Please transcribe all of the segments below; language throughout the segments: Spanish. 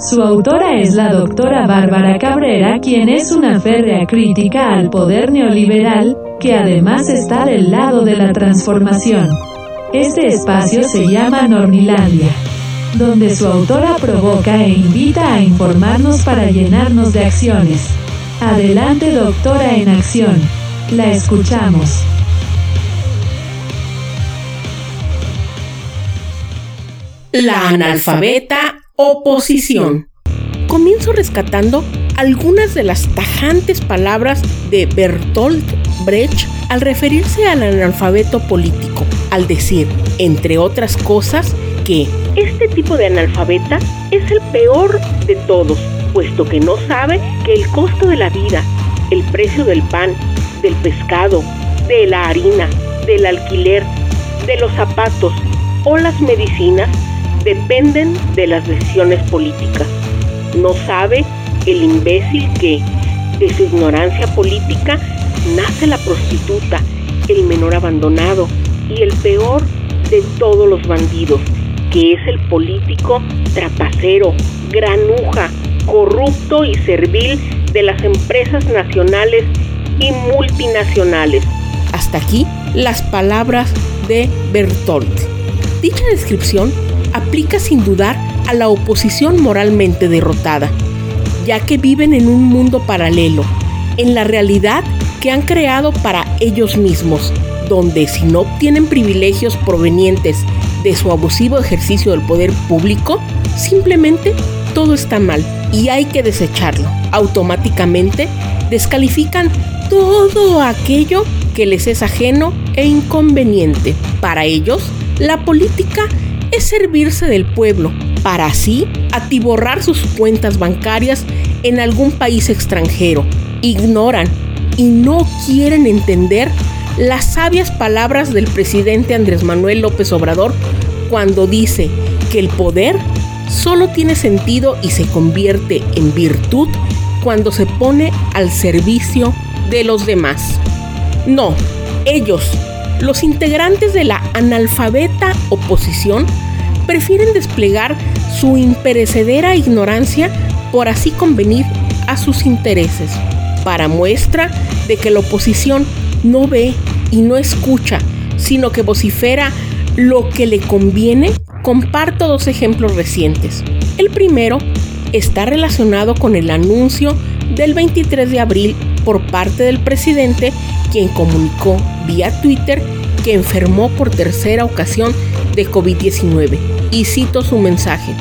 Su autora es la doctora Bárbara Cabrera, quien es una férrea crítica al poder neoliberal, que además está del lado de la transformación. Este espacio se llama Nornilandia, donde su autora provoca e invita a informarnos para llenarnos de acciones. Adelante doctora en acción. La escuchamos. La analfabeta oposición. Comienzo rescatando algunas de las tajantes palabras de Bertolt Brecht al referirse al analfabeto político, al decir, entre otras cosas, que este tipo de analfabeta es el peor de todos, puesto que no sabe que el costo de la vida, el precio del pan, del pescado, de la harina, del alquiler, de los zapatos o las medicinas dependen de las decisiones políticas. No sabe el imbécil que, de su ignorancia política, nace la prostituta, el menor abandonado y el peor de todos los bandidos, que es el político trapacero, granuja, corrupto y servil de las empresas nacionales y multinacionales. Hasta aquí las palabras de Bertolt. Dicha descripción aplica sin dudar a la oposición moralmente derrotada, ya que viven en un mundo paralelo, en la realidad que han creado para ellos mismos, donde si no obtienen privilegios provenientes de su abusivo ejercicio del poder público, simplemente todo está mal y hay que desecharlo. Automáticamente descalifican todo aquello que les es ajeno e inconveniente. Para ellos, la política es servirse del pueblo para así atiborrar sus cuentas bancarias en algún país extranjero. Ignoran y no quieren entender las sabias palabras del presidente Andrés Manuel López Obrador cuando dice que el poder solo tiene sentido y se convierte en virtud cuando se pone al servicio de los demás. No, ellos los integrantes de la analfabeta oposición prefieren desplegar su imperecedera ignorancia por así convenir a sus intereses. Para muestra de que la oposición no ve y no escucha, sino que vocifera lo que le conviene, comparto dos ejemplos recientes. El primero está relacionado con el anuncio del 23 de abril por parte del presidente, quien comunicó vía Twitter que enfermó por tercera ocasión de COVID-19. Y cito su mensaje.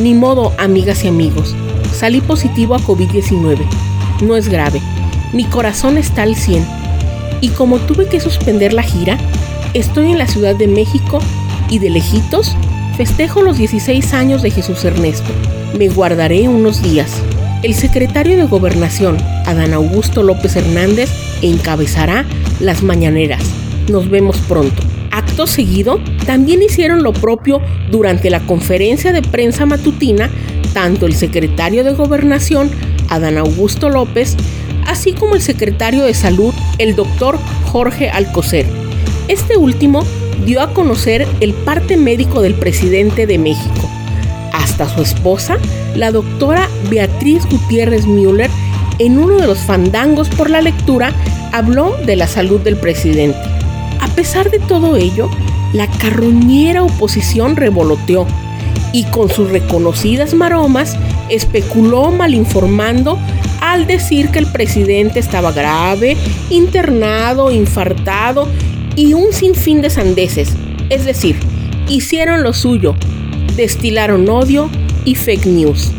Ni modo, amigas y amigos. Salí positivo a COVID-19. No es grave. Mi corazón está al 100. Y como tuve que suspender la gira, estoy en la Ciudad de México y de lejitos festejo los 16 años de Jesús Ernesto. Me guardaré unos días. El secretario de Gobernación, Adán Augusto López Hernández, encabezará las mañaneras nos vemos pronto. Acto seguido, también hicieron lo propio durante la conferencia de prensa matutina, tanto el secretario de Gobernación, Adán Augusto López, así como el secretario de Salud, el doctor Jorge Alcocer. Este último dio a conocer el parte médico del presidente de México. Hasta su esposa, la doctora Beatriz Gutiérrez Müller, en uno de los fandangos por la lectura, habló de la salud del presidente. A pesar de todo ello, la carroñera oposición revoloteó y con sus reconocidas maromas especuló malinformando al decir que el presidente estaba grave, internado, infartado y un sinfín de sandeces. Es decir, hicieron lo suyo, destilaron odio y fake news.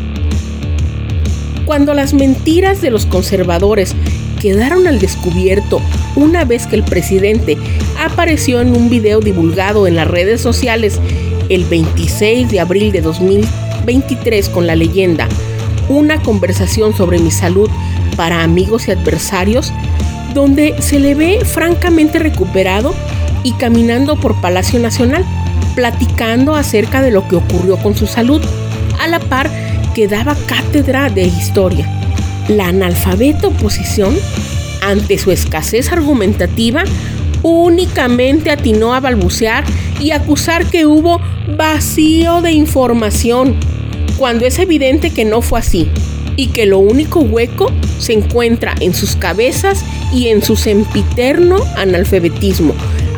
Cuando las mentiras de los conservadores quedaron al descubierto una vez que el presidente apareció en un video divulgado en las redes sociales el 26 de abril de 2023 con la leyenda Una conversación sobre mi salud para amigos y adversarios, donde se le ve francamente recuperado y caminando por Palacio Nacional, platicando acerca de lo que ocurrió con su salud, a la par que daba cátedra de historia. La analfabeta oposición, ante su escasez argumentativa, únicamente atinó a balbucear y acusar que hubo vacío de información, cuando es evidente que no fue así y que lo único hueco se encuentra en sus cabezas y en su sempiterno analfabetismo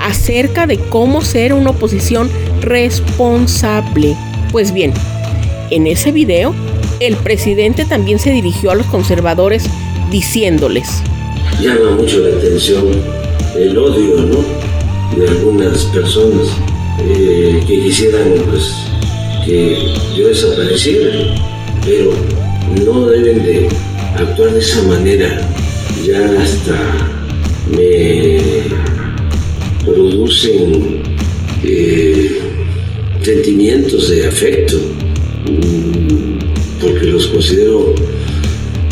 acerca de cómo ser una oposición responsable. Pues bien, en ese video, el presidente también se dirigió a los conservadores diciéndoles. Llama mucho la atención el odio. De algunas personas eh, que quisieran, pues, que yo desapareciera, pero no deben de actuar de esa manera. Ya hasta me producen eh, sentimientos de afecto, mm, porque los considero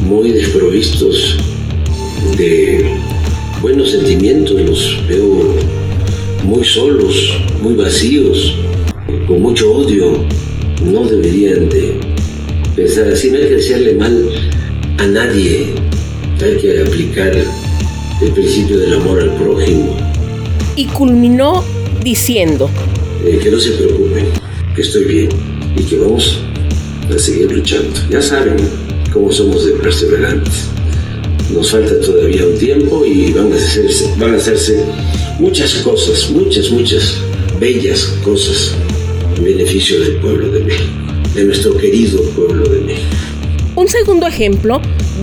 muy desprovistos de buenos sentimientos, los veo muy solos, muy vacíos, con mucho odio. No deberían de pensar así, no hay que desearle mal a nadie, hay que aplicar el principio del amor al prójimo. Y culminó diciendo, eh, que no se preocupen, que estoy bien y que vamos a seguir luchando. Ya saben cómo somos de perseverantes. Nos falta todavía un tiempo y van a hacerse, van a hacerse muchas cosas, muchas, muchas bellas cosas en beneficio del pueblo de México, de nuestro querido pueblo de México. Un segundo ejemplo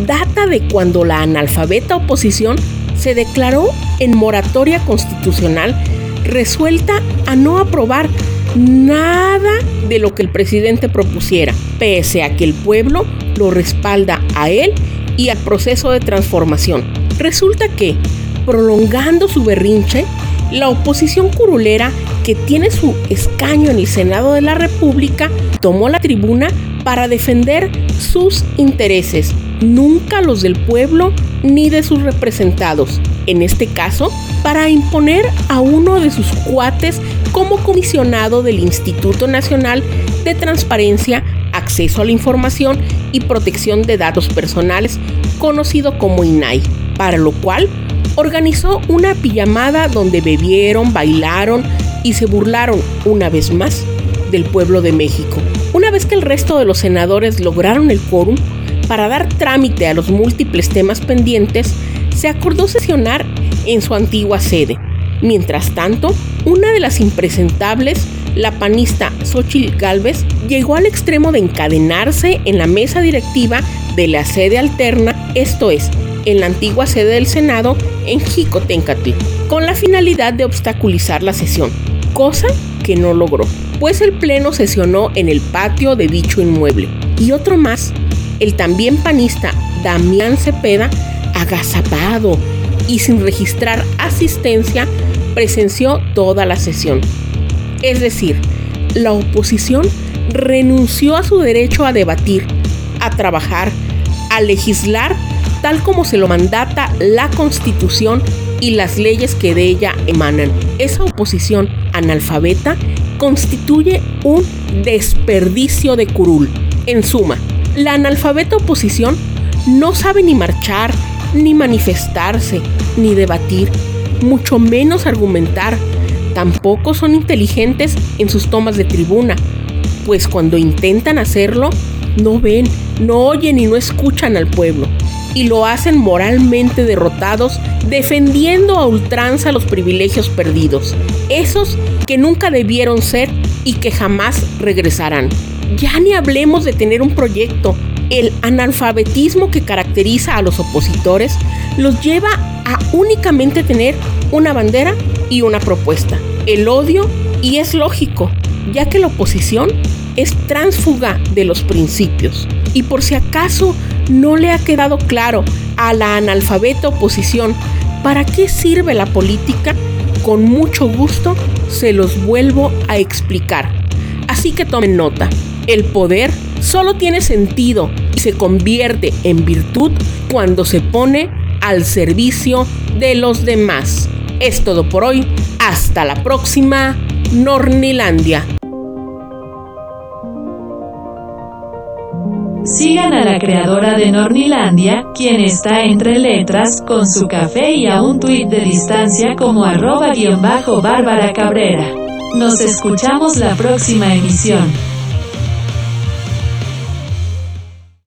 data de cuando la analfabeta oposición se declaró en moratoria constitucional resuelta a no aprobar nada de lo que el presidente propusiera, pese a que el pueblo lo respalda a él y al proceso de transformación. Resulta que, prolongando su berrinche, la oposición curulera que tiene su escaño en el Senado de la República tomó la tribuna para defender sus intereses, nunca los del pueblo ni de sus representados. En este caso, para imponer a uno de sus cuates como comisionado del Instituto Nacional de Transparencia, Acceso a la Información y Protección de Datos Personales, conocido como INAI, para lo cual organizó una pijamada donde bebieron, bailaron y se burlaron una vez más del pueblo de México. Una vez que el resto de los senadores lograron el quórum, para dar trámite a los múltiples temas pendientes, se acordó sesionar en su antigua sede. Mientras tanto, una de las impresentables, la panista Xochitl Galvez, llegó al extremo de encadenarse en la mesa directiva de la sede alterna, esto es, en la antigua sede del Senado en Jicotencatl, con la finalidad de obstaculizar la sesión, cosa que no logró, pues el Pleno sesionó en el patio de dicho inmueble. Y otro más, el también panista Damián Cepeda, agazapado y sin registrar asistencia, presenció toda la sesión. Es decir, la oposición renunció a su derecho a debatir, a trabajar, a legislar tal como se lo mandata la Constitución y las leyes que de ella emanan. Esa oposición analfabeta constituye un desperdicio de curul. En suma, la analfabeta oposición no sabe ni marchar, ni manifestarse, ni debatir, mucho menos argumentar. Tampoco son inteligentes en sus tomas de tribuna, pues cuando intentan hacerlo, no ven, no oyen y no escuchan al pueblo. Y lo hacen moralmente derrotados, defendiendo a ultranza los privilegios perdidos, esos que nunca debieron ser y que jamás regresarán. Ya ni hablemos de tener un proyecto, el analfabetismo que caracteriza a los opositores los lleva a únicamente tener una bandera y una propuesta, el odio, y es lógico, ya que la oposición es tránsfuga de los principios. Y por si acaso no le ha quedado claro a la analfabeta oposición para qué sirve la política, con mucho gusto se los vuelvo a explicar. Así que tomen nota. El poder solo tiene sentido y se convierte en virtud cuando se pone al servicio de los demás. Es todo por hoy. Hasta la próxima, Nornilandia. Sigan a la creadora de Nornilandia, quien está entre letras, con su café y a un tuit de distancia como arroba guion bajo Bárbara Cabrera. Nos escuchamos la próxima emisión.